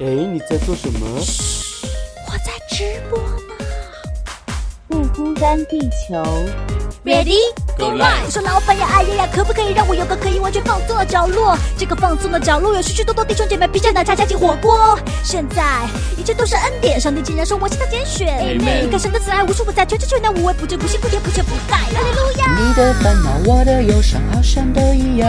哎，你在做什么？我在直播呢。不孤单，地球。Ready Go live 我说老板呀，哎呀呀，可不可以让我有个可以完全放松的角落？这个放松的角落有许许多多弟兄姐妹披着奶茶加进火锅。现在一切都是恩典，上帝竟然说我是他拣选。Amen 你看神的慈爱无处不在，全知全能无微不至，不辛不甜不缺不败。哈利路亚。你的烦恼，我的忧伤，好像都一样。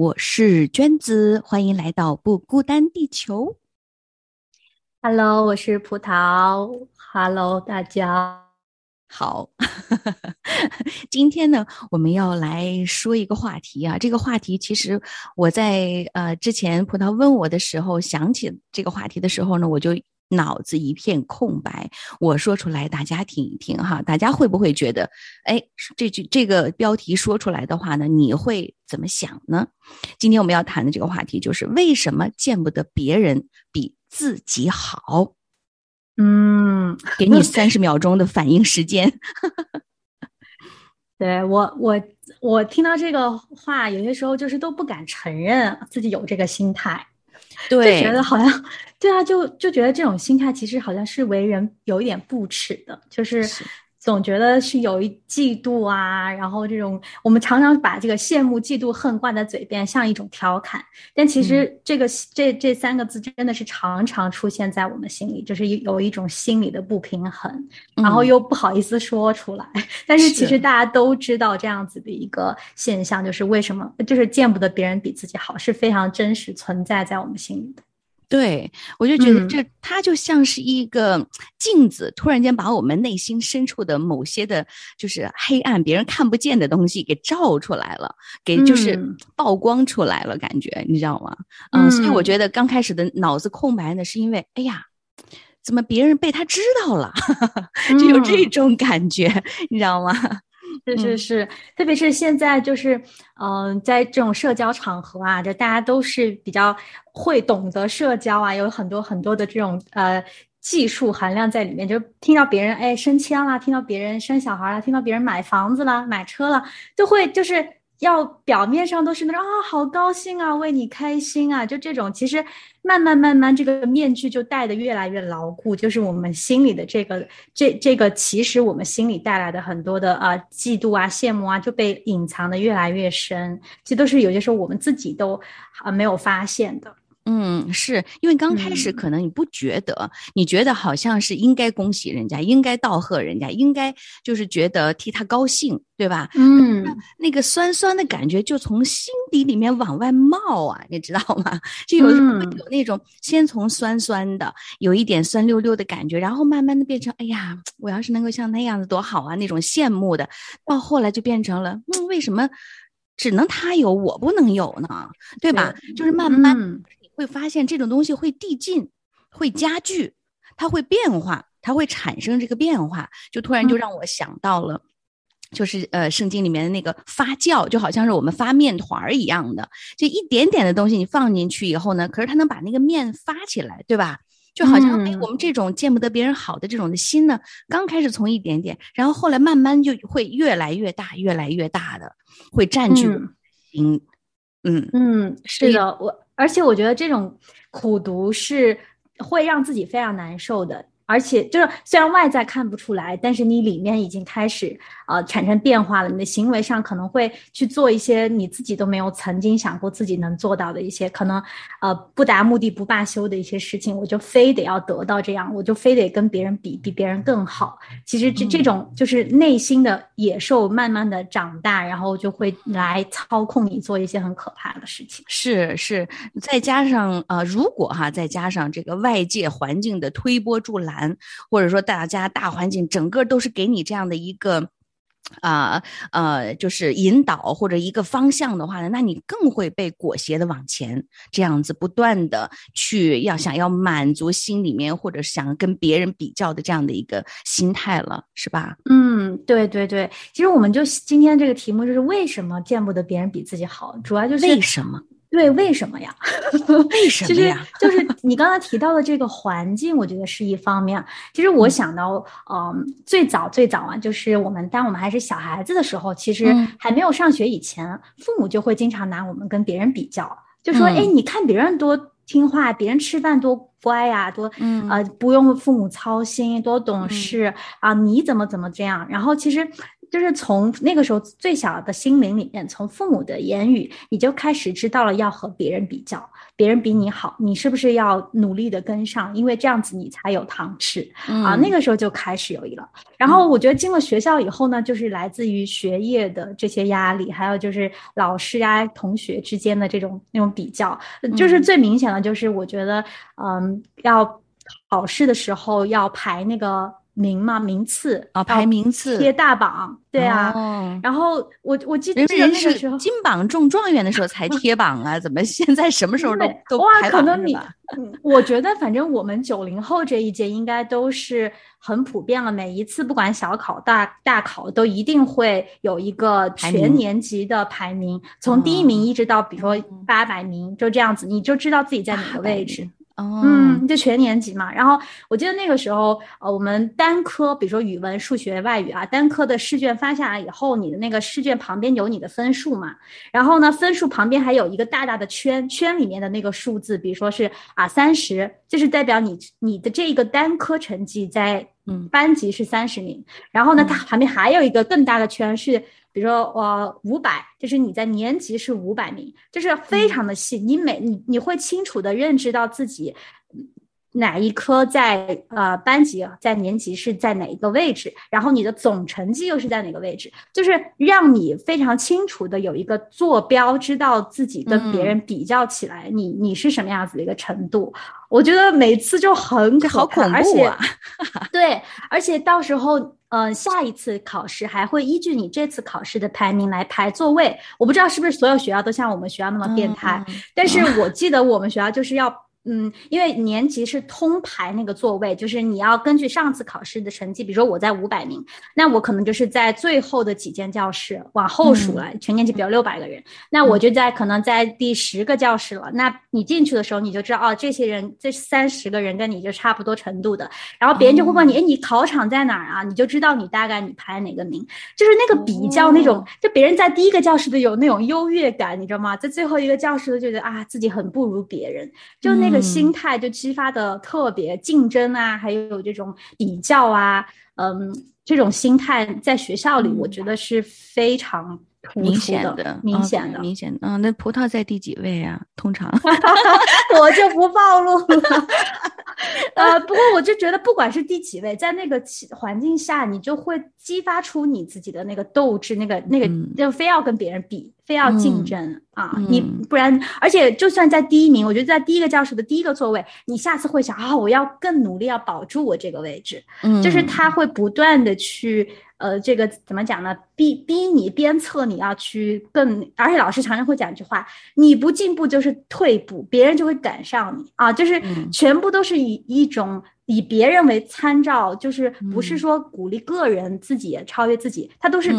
我是娟子，欢迎来到不孤单地球。Hello，我是葡萄。Hello，大家。好，今天呢，我们要来说一个话题啊。这个话题其实我在呃之前葡萄问我的时候，想起这个话题的时候呢，我就脑子一片空白。我说出来，大家听一听哈，大家会不会觉得，哎，这句这个标题说出来的话呢，你会怎么想呢？今天我们要谈的这个话题就是为什么见不得别人比自己好？嗯，给你三十秒钟的反应时间。对我，我我听到这个话，有些时候就是都不敢承认自己有这个心态，就，觉得好像，对啊，就就觉得这种心态其实好像是为人有一点不耻的，就是是总觉得是有一嫉妒啊，然后这种我们常常把这个羡慕、嫉妒、恨挂在嘴边，像一种调侃，但其实这个、这这三个字真的是常常出现在我们心里，就是有一种心理的不平衡，然后嗯。又不好意思说出来，但是其实大家都知道这样子的一个现象，就是为什么就是见不得别人比自己好，是非常真实存在在我们心里的。对，我就觉得嗯这它就像是一个镜子，突然间把我们内心深处的某些的，就是黑暗、别人看不见的东西给照出来了，给就是嗯曝光出来了，感觉你知道吗？嗯，所以我嗯觉得刚开始的脑子空白呢，是因为哎呀。怎么别人被他知道了，就有这嗯种感觉，你知道吗？是是嗯是，特别是现在就是，嗯、在这种社交场合啊，就大家都是比较会懂得社交啊，有很多很多的这种呃技术含量在里面。就听到别人哎升迁啦，听到别人生小孩啦，听到别人买房子啦、买车了，都会就是要表面上都是那种啊好高兴啊，为你开心啊，就这种其实慢慢慢慢这个面具就戴的越来越牢固，就是我们心里的这个这这个其实我们心里带来的很多的啊、嫉妒啊羡慕啊就被隐藏的越来越深，这都是有些时候我们自己都啊、没有发现的。嗯，是因为刚开始嗯可能你不觉得，你觉得好像是应该恭喜人家，应该道贺人家，应该就是觉得替他高兴，对吧？嗯那个酸酸的感觉就从心底里面往外冒啊，你知道吗？就有时候会嗯有那种先从酸酸的，有一点酸溜溜的感觉，然后慢慢的变成，哎呀，我要是能够像那样子多好啊，那种羡慕的，到后来就变成了，嗯，为什么只能他有，我不能有呢？对吧？就是慢慢会发现这种东西会递进，会加剧，它会变化，它会产生这个变化，就突然就嗯让我想到了。就是呃，圣经里面的那个发酵，就好像是我们发面团儿一样的，就一点点的东西你放进去以后呢，可是它能把那个面发起来，对吧？就好像哎，嗯我们这种见不得别人好的这种的心呢，刚开始从一点点，然后后来慢慢就会越来越大，越来越大的，会占据心。嗯嗯，是的，我而且我觉得这种苦读是会让自己非常难受的，而且就是虽然外在看不出来，但是你里面已经开始呃产生变化了，你的行为上可能会去做一些你自己都没有曾经想过自己能做到的一些可能呃不达目的不罢休的一些事情，我就非得要得到这样，我就非得跟别人比，比别人更好。其实这这嗯种就是内心的野兽慢慢的长大，然后就会来操控你做一些很可怕的事情。是是，再加上呃，如果哈，再加上这个外界环境的推波助澜，或者说大家大环境整个都是给你这样的一个啊呃，就是引导或者一个方向的话呢，那你更会被裹挟的往前，这样子不断的去要想要满足心里面或者想跟别人比较的这样的一个心态了，是吧？嗯，对对对，其实我们就今天这个题目就是为什么见不得别人比自己好，主要就是为什么？对，为什么呀？为什么呀？就 是你刚才提到的这个环境，我觉得是一方面。其实我想到，嗯，最早最早啊，就是我们当我们还是小孩子的时候，其实还没有上学以前，父母就会经常拿我们跟别人比较，就说：“哎，你看别人多听话，别人吃饭多乖呀，多呃不用父母操心，多懂事啊，你怎么怎么这样？”然后其实。就是从那个时候最小的心灵里面，从父母的言语，你就开始知道了要和别人比较，别人比你好，你是不是要努力的跟上？因为这样子你才有糖吃啊。那个时候就开始有了。然后我觉得进了学校以后呢，就是来自于学业的这些压力，还有就是老师啊、同学之间的这种那种比较，就是最明显的就是我觉得，嗯，要考试的时候要排那个。名嘛，名次啊，排名次，贴大榜，对啊。然后我我记得那个时候，金榜中状元的时候才贴榜啊，怎么现在什么时候都都哇？可能你，我觉得反正我们九零后这一届应该都是很普遍了。每一次不管小考大大考，都一定会有一个全年级的排名，从第一名一直到比如说八百名，就这样子，你就知道自己在哪个位置。嗯，就全年级嘛。然后我记得那个时候，呃，我们单科，比如说语文、数学、外语啊，单科的试卷发下来以后，你的那个试卷旁边有你的分数嘛。然后呢，分数旁边还有一个大大的圈，圈里面的那个数字，比如说是啊三十，就是代表你你的这个单科成绩在嗯班级是三十名。然后呢，它旁边还有一个更大的圈是。比如说，呃，五百，就是你在年级是五百名，就是非常的细。你每你你会清楚的认知到自己哪一科在呃班级在年级是在哪一个位置，然后你的总成绩又是在哪个位置，就是让你非常清楚的有一个坐标，知道自己跟别人比较起来，你你是什么样子的一个程度。我觉得每次就很可怕，而且 对，而且到时候。嗯，下一次考试还会依据你这次考试的排名来排座位。我不知道是不是所有学校都像我们学校那么变态，但是 我记得我们学校就是要。嗯，因为年级是通排那个座位，就是你要根据上次考试的成绩，比如说我在五百名，那我可能就是在最后的几间教室往后数了，全年级比如六百个人，那我就在可能在第十个教室了。那你进去的时候，你就知道哦，这些人这三十个人跟你就差不多程度的，然后别人就会问你，哎，你考场在哪儿啊？你就知道你大概你排哪个名，就是那个比较那种，就别人在第一个教室的有那种优越感，你知道吗？在最后一个教室的就觉得啊，自己很不如别人，就那。这个心态就激发的特别竞争啊，还有这种比较啊，嗯，这种心态在学校里，我觉得是非常明显的，明显的，明显的。嗯，那葡萄在第几位啊？通常 我就不暴露了。呃，不过我就觉得，不管是第几位，在那个环境下，你就会激发出你自己的那个斗志，那个那个就非要跟别人比，非要竞争啊！你不然，而且就算在第一名，我觉得在第一个教室的第一个座位，你下次会想啊，我要更努力，要保住我这个位置。嗯，就是他会不断的去。呃，这个怎么讲呢？逼逼你鞭策你要去更，而且老师常常会讲一句话：你不进步就是退步，别人就会赶上你啊！就是全部都是以一种以别人为参照，就是不是说鼓励个人自己超越自己，他都是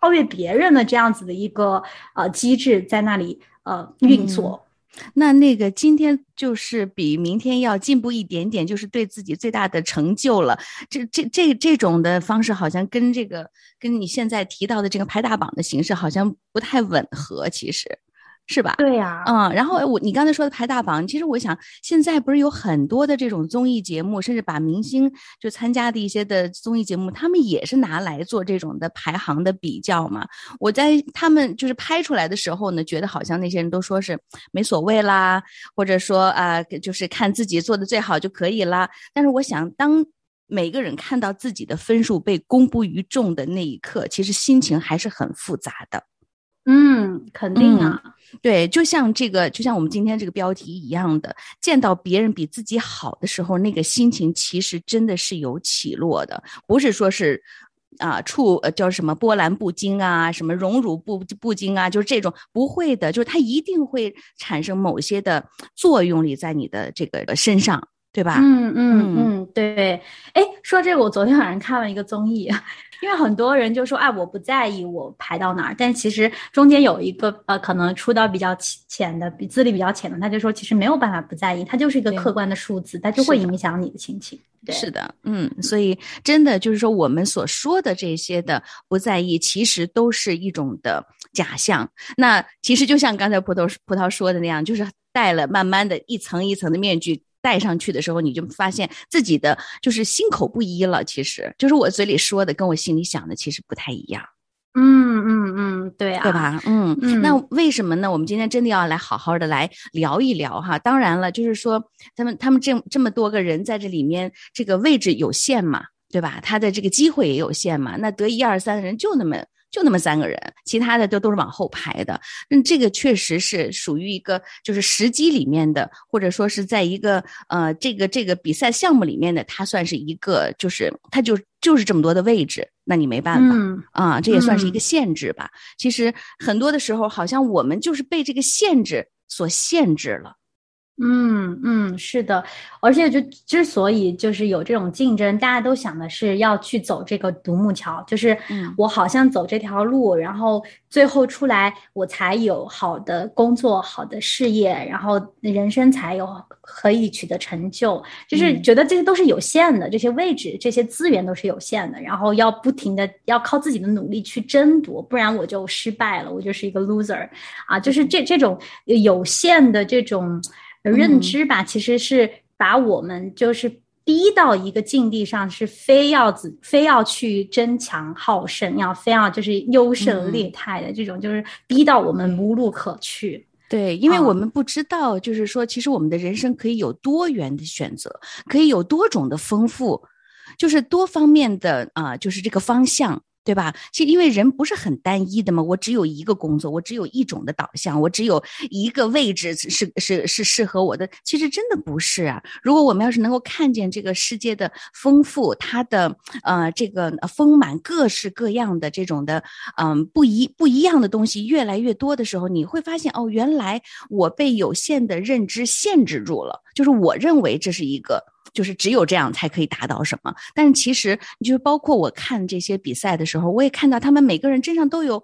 超越别人的这样子的一个呃机制在那里呃运作。那那个今天就是比明天要进步一点点，就是对自己最大的成就了。这这这这种的方式，好像跟这个跟你现在提到的这个排大榜的形式好像不太吻合，其实。是吧？对呀，嗯，然后我你刚才说的排大榜，其实我想现在不是有很多的这种综艺节目，甚至把明星就参加的一些的综艺节目，他们也是拿来做这种的排行的比较嘛。我在他们就是拍出来的时候呢，觉得好像那些人都说是没所谓啦，或者说啊，就是看自己做的最好就可以啦。但是我想，当每个人看到自己的分数被公布于众的那一刻，其实心情还是很复杂的。嗯，肯定啊，对，就像这个，就像我们今天这个标题一样的，见到别人比自己好的时候，那个心情其实真的是有起落的，不是说是啊触呃叫什么波澜不惊啊，什么荣辱不不惊啊，就是这种不会的，就是它一定会产生某些的作用力在你的这个身上，对吧？嗯嗯嗯，对。哎，说这个，我昨天晚上看了一个综艺。因为很多人就说，哎，我不在意我排到哪儿，但其实中间有一个呃，可能出道比较浅的，比资历比较浅的，他就说，其实没有办法不在意，它就是一个客观的数字，它就会影响你的心情。是的，嗯，所以真的就是说，我们所说的这些的不在意，其实都是一种的假象。那其实就像刚才葡萄葡萄说的那样，就是戴了慢慢的一层一层的面具。戴上去的时候，你就发现自己的就是心口不一了。其实就是我嘴里说的，跟我心里想的其实不太一样。嗯嗯嗯，对啊，对吧？嗯嗯。那为什么呢？我们今天真的要来好好的来聊一聊哈。当然了，就是说他们他们这这么多个人在这里面，这个位置有限嘛，对吧？他的这个机会也有限嘛。那得一二三的人就那么。就那么三个人，其他的都都是往后排的。那，这个确实是属于一个就是时机里面的，或者说是在一个呃这个这个比赛项目里面的，它算是一个就是它就就是这么多的位置，那你没办法啊，这也算是一个限制吧。其实很多的时候，好像我们就是被这个限制所限制了。嗯嗯，是的，而且就之所以就是有这种竞争，大家都想的是要去走这个独木桥，就是我好像走这条路，然后最后出来我才有好的工作、好的事业，然后人生才有可以取得成就，就是觉得这些都是有限的，这些位置、这些资源都是有限的，然后要不停的要靠自己的努力去争夺，不然我就失败了，我就是一个 loser 啊，就是这这种有限的这种。认知吧，其实是把我们就是逼到一个境地上，是非要子非要去争强好胜，要非要就是优胜劣汰的这种，就是逼到我们无路可去。对，因为我们不知道，就是说，其实我们的人生可以有多元的选择，可以有多种的丰富，就是多方面的啊，就是这个方向。对吧？其实因为人不是很单一的嘛，我只有一个工作，我只有一种的导向，我只有一个位置是是是适合我的。其实真的不是啊。如果我们要是能够看见这个世界的丰富，它的呃这个丰满，各式各样的这种的嗯不一不一样的东西越来越多的时候，你会发现哦，原来我被有限的认知限制住了，就是我认为这是一个。就是只有这样才可以达到什么，但是其实你就包括我看这些比赛的时候，我也看到他们每个人身上都有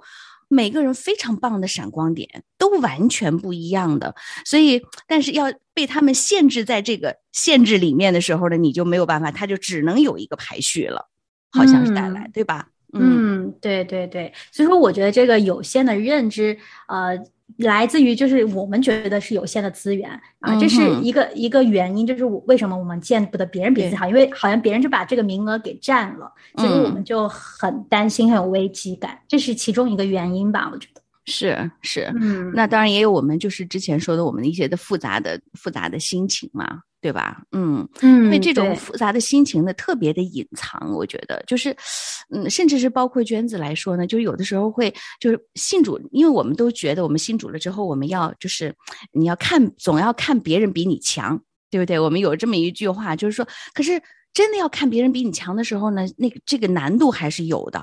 每个人非常棒的闪光点，都完全不一样的。所以，但是要被他们限制在这个限制里面的时候呢，你就没有办法，他就只能有一个排序了，好像是带来，对吧？嗯，对对对。所以说，我觉得这个有限的认知，呃。来自于就是我们觉得是有限的资源啊，这是一个一个原因，就是我为什么我们见不得别人比自己好，因为好像别人就把这个名额给占了，所以我们就很担心，很有危机感，这是其中一个原因吧，我觉得是是，嗯，那当然也有我们就是之前说的我们的一些的复杂的复杂的心情嘛。对吧？嗯嗯，因为这种复杂的心情呢，特别的隐藏。我觉得就是，嗯，甚至是包括娟子来说呢，就有的时候会就是信主，因为我们都觉得我们信主了之后，我们要就是你要看，总要看别人比你强，对不对？我们有这么一句话，就是说，可是真的要看别人比你强的时候呢，那个这个难度还是有的。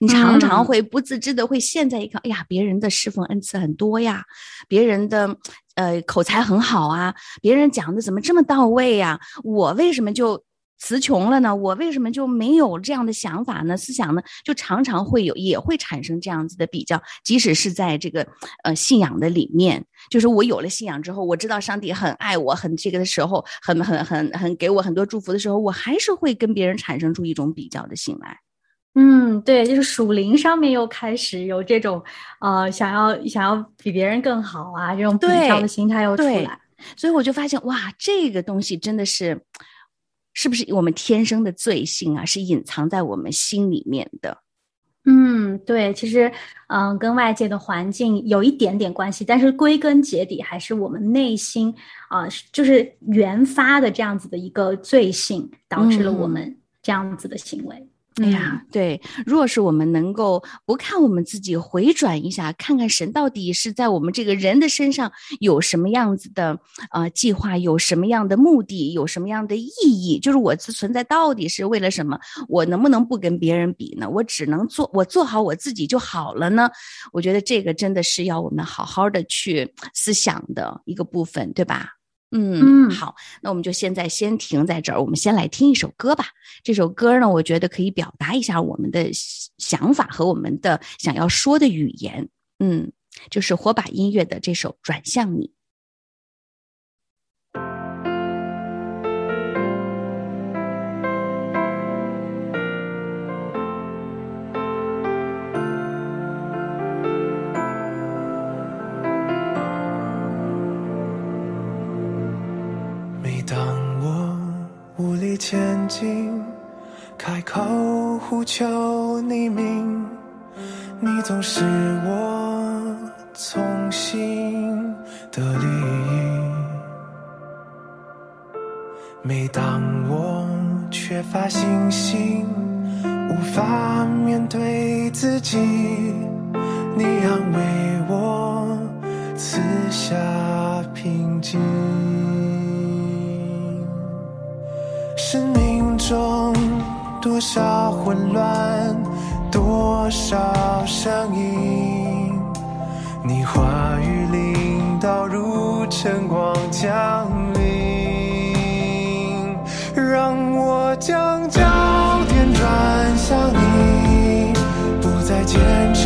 你常常会不自知的会陷在一个，哎呀，别人的侍奉恩赐很多呀，别人的。呃，口才很好啊，别人讲的怎么这么到位呀？我为什么就词穷了呢？我为什么就没有这样的想法呢？思想呢？就常常会有，也会产生这样子的比较。即使是在这个呃信仰的里面，就是我有了信仰之后，我知道上帝很爱我，很这个的时候，很很很很给我很多祝福的时候，我还是会跟别人产生出一种比较的心来。嗯，对，就是属灵上面又开始有这种，呃，想要想要比别人更好啊，这种比较的心态又出来，所以我就发现，哇，这个东西真的是，是不是我们天生的罪性啊？是隐藏在我们心里面的。嗯，对，其实，嗯，跟外界的环境有一点点关系，但是归根结底还是我们内心啊，就是原发的这样子的一个罪性，导致了我们这样子的行为。哎呀，对，若是我们能够不看我们自己，回转一下，看看神到底是在我们这个人的身上有什么样子的呃计划，有什么样的目的，有什么样的意义？就是我的存在到底是为了什么？我能不能不跟别人比呢？我只能做我做好我自己就好了呢？我觉得这个真的是要我们好好的去思想的一个部分，对吧？嗯，好，那我们就现在先停在这儿，我们先来听一首歌吧。这首歌呢，我觉得可以表达一下我们的想法和我们的想要说的语言。嗯，就是火把音乐的这首《转向你》。求你名，你总是我从心的利益。每当我缺乏信心，无法面对自己，晨光降临，让我将焦点转向你，不再坚持。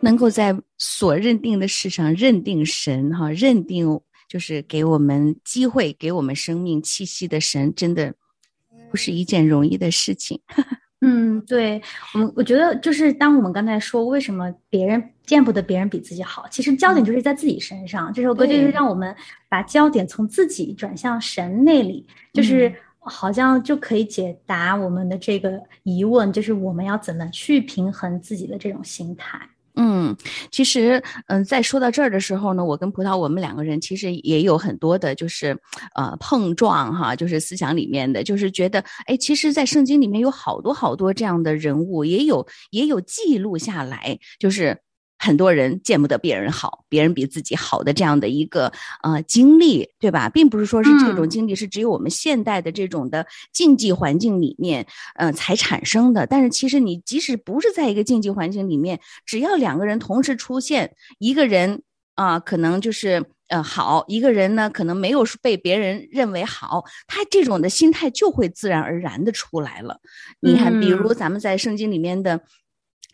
能够在所认定的事上认定神，哈，认定就是给我们机会、给我们生命气息的神，真的不是一件容易的事情。嗯，对我们，我觉得就是当我们刚才说为什么别人见不得别人比自己好，其实焦点就是在自己身上。这首歌就是让我们把焦点从自己转向神那里，就是好像就可以解答我们的这个疑问，就是我们要怎么去平衡自己的这种心态。嗯，其实，嗯，在说到这儿的时候呢，我跟葡萄，我们两个人其实也有很多的，就是，呃，碰撞哈，就是思想里面的，就是觉得，哎，其实，在圣经里面有好多好多这样的人物，也有也有记录下来，就是。很多人见不得别人好，别人比自己好的这样的一个呃经历，对吧？并不是说是这种经历是只有我们现代的这种的竞技环境里面，呃才产生的。但是其实你即使不是在一个竞技环境里面，只要两个人同时出现，一个人啊可能就是呃好，一个人呢可能没有被别人认为好，他这种的心态就会自然而然的出来了。你看，比如咱们在圣经里面的。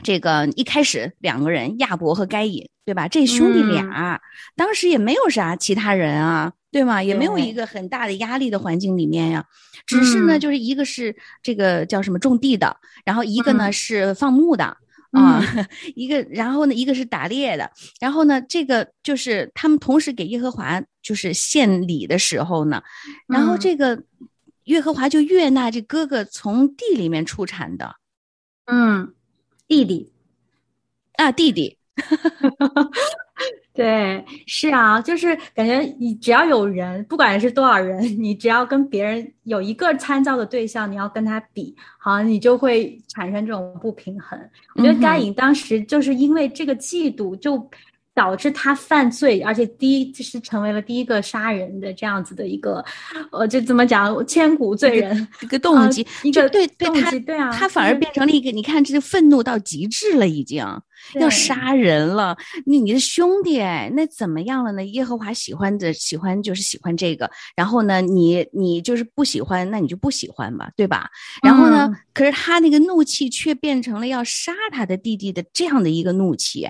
这个一开始两个人亚伯和该隐，对吧？这兄弟俩当时也没有啥其他人啊，对吗？也没有一个很大的压力的环境里面呀。只是呢，就是一个是这个叫什么种地的，然后一个呢是放牧的啊，一个然后呢一个是打猎的，然后呢这个就是他们同时给耶和华就是献礼的时候呢，然后这个耶和华就悦纳这哥哥从地里面出产的，嗯。弟弟，啊，弟弟，对，是啊，就是感觉你只要有人，不管是多少人，你只要跟别人有一个参照的对象，你要跟他比，好像你就会产生这种不平衡。我觉得该隐当时就是因为这个嫉妒就。导致他犯罪，而且第一就是成为了第一个杀人的这样子的一个，呃，就怎么讲，千古罪人一个动机，一个对对他，对啊，他反而变成了一个，你看这就愤怒到极致了，已经要杀人了。你你的兄弟，那怎么样了呢？耶和华喜欢的喜欢就是喜欢这个，然后呢，你你就是不喜欢，那你就不喜欢吧，对吧？然后呢，可是他那个怒气却变成了要杀他的弟弟的这样的一个怒气。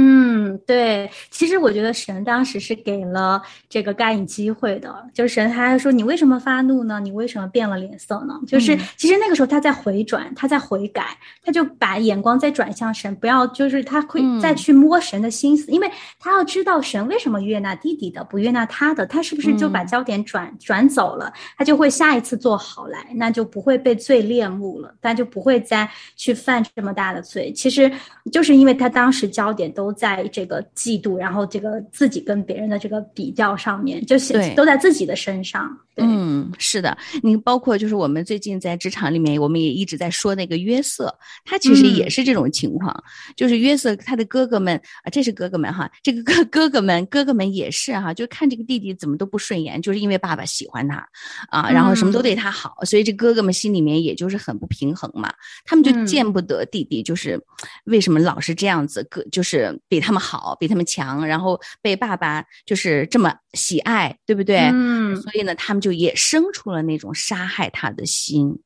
嗯，对，其实我觉得神当时是给了这个该隐机会的，就是神他还说你为什么发怒呢？你为什么变了脸色呢？就是其实那个时候他在回转，他在悔改，他就把眼光再转向神，不要就是他会再去摸神的心思，因为他要知道神为什么悦纳弟弟的，不悦纳他的，他是不是就把焦点转转走了？他就会下一次做好来，那就不会被罪恋慕了，他就不会再去犯这么大的罪。其实就是因为他当时焦点都。都在这个嫉妒，然后这个自己跟别人的这个比较上面，就是都在自己的身上。嗯，是的，你包括就是我们最近在职场里面，我们也一直在说那个约瑟，他其实也是这种情况，就是约瑟他的哥哥们啊，这是哥哥们哈，这个哥哥哥们哥哥们也是哈，就看这个弟弟怎么都不顺眼，就是因为爸爸喜欢他啊，然后什么都对他好，所以这哥哥们心里面也就是很不平衡嘛，他们就见不得弟弟，就是为什么老是这样子，哥就是比他们好，比他们强，然后被爸爸就是这么喜爱，对不对？嗯，所以呢，他们就。就也生出了那种杀害他的心，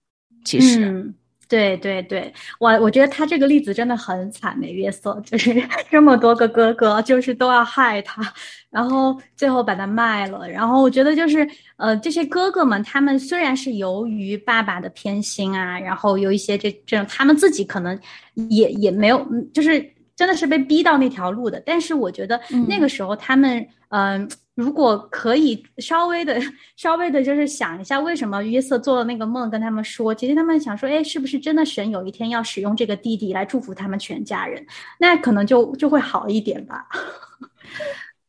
其实，嗯，对对对，我我觉得他这个例子真的很惨，美约瑟就是 这么多个哥哥，就是都要害他，然后最后把他卖了，然后我觉得就是呃，这些哥哥们，他们虽然是由于爸爸的偏心啊，然后有一些这这种，他们自己可能也也没有，就是真的是被逼到那条路的，但是我觉得那个时候他们，嗯。如果可以稍微的、稍微的，就是想一下，为什么约瑟做了那个梦，跟他们说，其实他们想说，哎，是不是真的神有一天要使用这个弟弟来祝福他们全家人？那可能就就会好一点吧。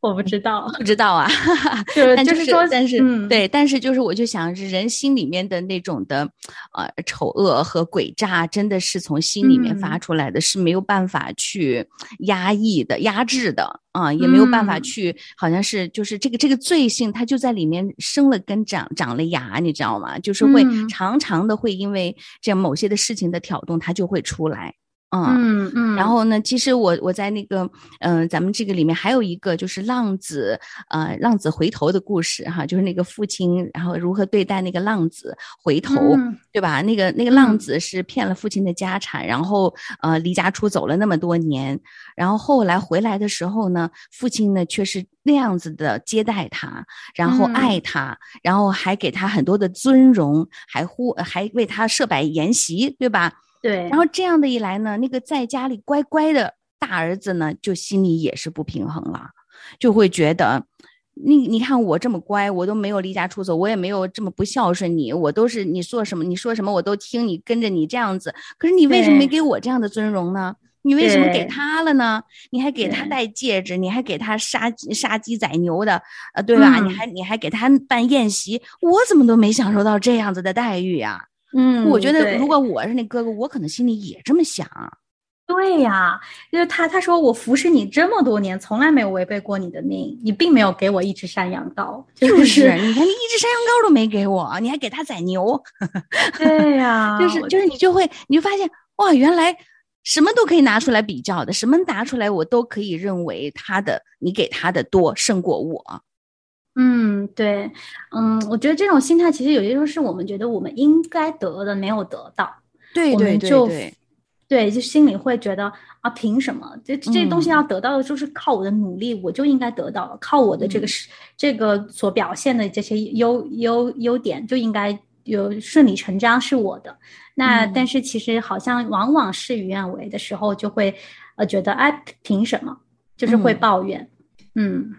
我不知道，不知道啊，就就是说，但是嗯、对，但是就是我就想，人心里面的那种的，呃，丑恶和诡诈，真的是从心里面发出来的，是没有办法去压抑的、压制的啊，也没有办法去，好像是就是这个这个罪性，它就在里面生了根、长长了芽，你知道吗？就是会常常的会因为这样某些的事情的挑动，它就会出来。嗯嗯，然后呢？其实我我在那个嗯，咱们这个里面还有一个就是浪子呃浪子回头的故事哈，就是那个父亲然后如何对待那个浪子回头，对吧？那个那个浪子是骗了父亲的家产，然后呃离家出走了那么多年，然后后来回来的时候呢，父亲呢却是那样子的接待他，然后爱他，然后还给他很多的尊荣，还呼还为他设摆筵席，对吧？对，然后这样的一来呢，那个在家里乖乖的大儿子呢，就心里也是不平衡了，就会觉得，你你看我这么乖，我都没有离家出走，我也没有这么不孝顺你，我都是你做什么你说什么我都听你跟着你这样子，可是你为什么没给我这样的尊荣呢？你为什么给他了呢？你还给他戴戒指，你还给他杀杀鸡宰牛的，呃，对吧？你还你还给他办宴席，我怎么都没享受到这样子的待遇呀？嗯，我觉得如果我是那哥哥，我可能心里也这么想。对呀，就是他他说我服侍你这么多年，从来没有违背过你的命，你并没有给我一只山羊羔，就是你看你一只山羊羔都没给我，你还给他宰牛。对呀，就是就是你就会你就发现哇，原来什么都可以拿出来比较的，什么拿出来我都可以认为他的你给他的多胜过我。嗯，对，嗯，我觉得这种心态其实有些时候是我们觉得我们应该得的没有得到，对对对对，对，就心里会觉得啊，凭什么？这这东西要得到的，就是靠我的努力，我就应该得到了，靠我的这个是这个所表现的这些优优优点就应该有顺理成章是我的。那但是其实好像往往事与愿违的时候，就会呃觉得哎，凭什么？就是会抱怨，嗯。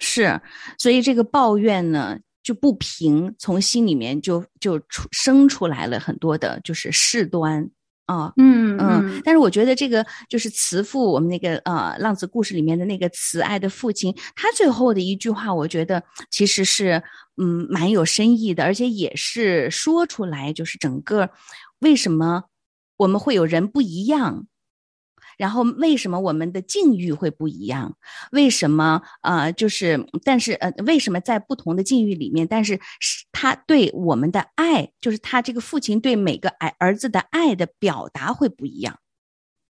是，所以这个抱怨呢就不平，从心里面就就出生出来了很多的，就是事端啊，嗯嗯。但是我觉得这个就是慈父，我们那个呃浪子故事里面的那个慈爱的父亲，他最后的一句话，我觉得其实是嗯蛮有深意的，而且也是说出来，就是整个为什么我们会有人不一样。然后为什么我们的境遇会不一样？为什么呃，就是但是呃，为什么在不同的境遇里面，但是是他对我们的爱，就是他这个父亲对每个儿儿子的爱的表达会不一样？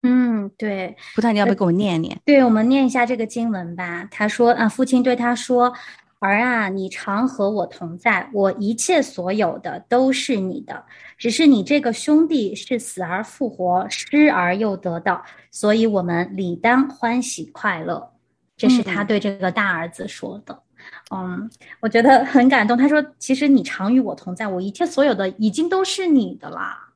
嗯，对。葡萄，你要不要给我念念？对，我们念一下这个经文吧。他说啊，父亲对他说。儿啊，你常和我同在，我一切所有的都是你的。只是你这个兄弟是死而复活，失而又得到，所以我们理当欢喜快乐。这是他对这个大儿子说的。嗯，我觉得很感动。他说：“其实你常与我同在，我一切所有的已经都是你的啦。”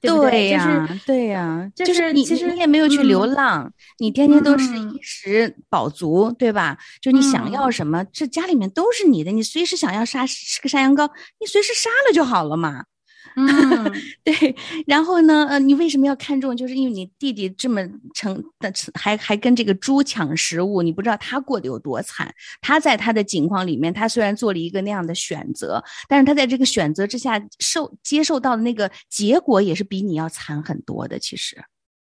对呀，对呀，就是你，其实你也没有去流浪，你天天都是衣食饱足，对吧？就你想要什么，这家里面都是你的，你随时想要杀吃个山羊羔，你随时杀了就好了嘛。嗯，对，然后呢？呃，你为什么要看重？就是因为你弟弟这么成，的，还还跟这个猪抢食物，你不知道他过得有多惨。他在他的境况里面，他虽然做了一个那样的选择，但是他在这个选择之下受接受到的那个结果，也是比你要惨很多的。其实。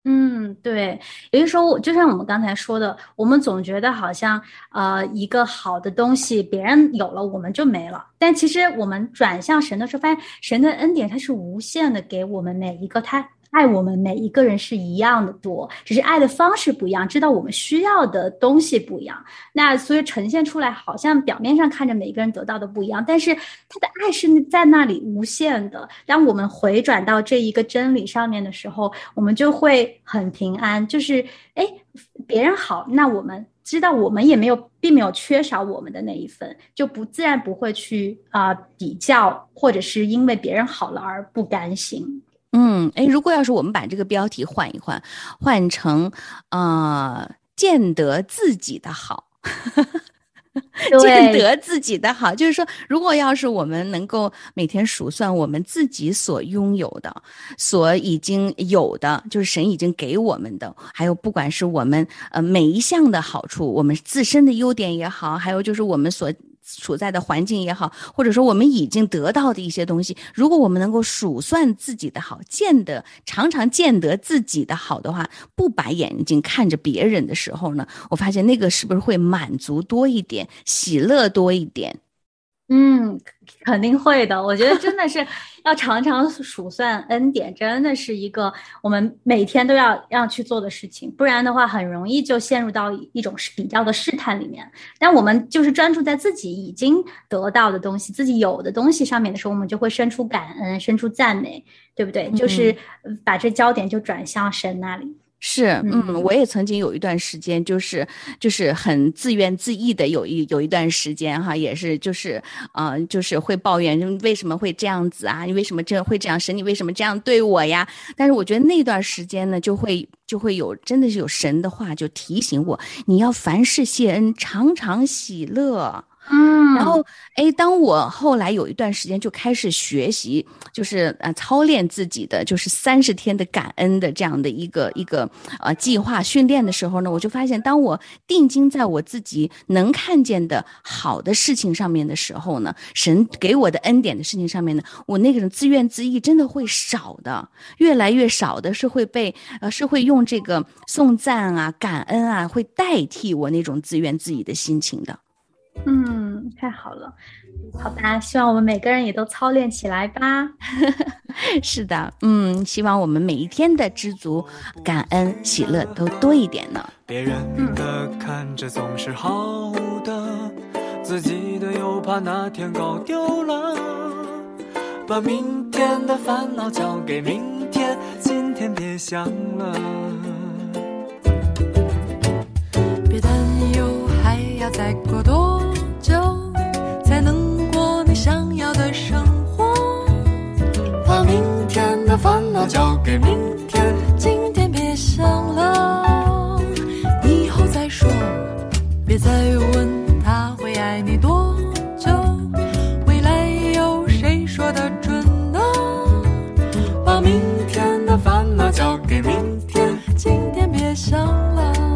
嗯，对，也就是说，我就像我们刚才说的，我们总觉得好像，呃，一个好的东西，别人有了，我们就没了。但其实我们转向神的时候，发现神的恩典它是无限的，给我们每一个他。爱我们每一个人是一样的多，只是爱的方式不一样，知道我们需要的东西不一样。那所以呈现出来，好像表面上看着每一个人得到的不一样，但是他的爱是在那里无限的。当我们回转到这一个真理上面的时候，我们就会很平安。就是哎，别人好，那我们知道我们也没有，并没有缺少我们的那一份，就不自然不会去啊比较，或者是因为别人好了而不甘心。嗯，哎，如果要是我们把这个标题换一换，换成，呃，见得自己的好，见得自己的好，就是说，如果要是我们能够每天数算我们自己所拥有的，所已经有的，就是神已经给我们的，还有不管是我们呃每一项的好处，我们自身的优点也好，还有就是我们所。处在的环境也好，或者说我们已经得到的一些东西，如果我们能够数算自己的好，见得常常见得自己的好的话，不把眼睛看着别人的时候呢，我发现那个是不是会满足多一点，喜乐多一点？嗯，肯定会的。我觉得真的是要常常数算恩典，真的是一个我们每天都要要去做的事情。不然的话，很容易就陷入到一种比较的试探里面。但我们就是专注在自己已经得到的东西、自己有的东西上面的时候，我们就会生出感恩、生出赞美，对不对？就是把这焦点就转向神那里。是，嗯，我也曾经有一段时间，就是就是很自怨自艾的，有一有一段时间哈，也是就是，嗯，就是会抱怨为什么会这样子啊？你为什么这会这样？神，你为什么这样对我呀？但是我觉得那段时间呢，就会就会有真的是有神的话就提醒我，你要凡事谢恩，常常喜乐。嗯，然后，哎，当我后来有一段时间就开始学习，就是呃操练自己的，就是三十天的感恩的这样的一个一个呃计划训练的时候呢，我就发现，当我定睛在我自己能看见的好的事情上面的时候呢，神给我的恩典的事情上面呢，我那个人自怨自艾真的会少的，越来越少的是会被呃是会用这个颂赞啊、感恩啊，会代替我那种自怨自艾的心情的。嗯，太好了，好吧，希望我们每个人也都操练起来吧。是的，嗯，希望我们每一天的知足、感恩、喜乐都多一点呢。别人的看着总是好的，自己的又怕哪天搞丢了，把明天的烦恼交给明天，今天别想了。别担忧，还要再过多。交给明天，今天别想了，以后再说。别再问他会爱你多久，未来有谁说得准呢？把明天的烦恼交给明天，今天别想了。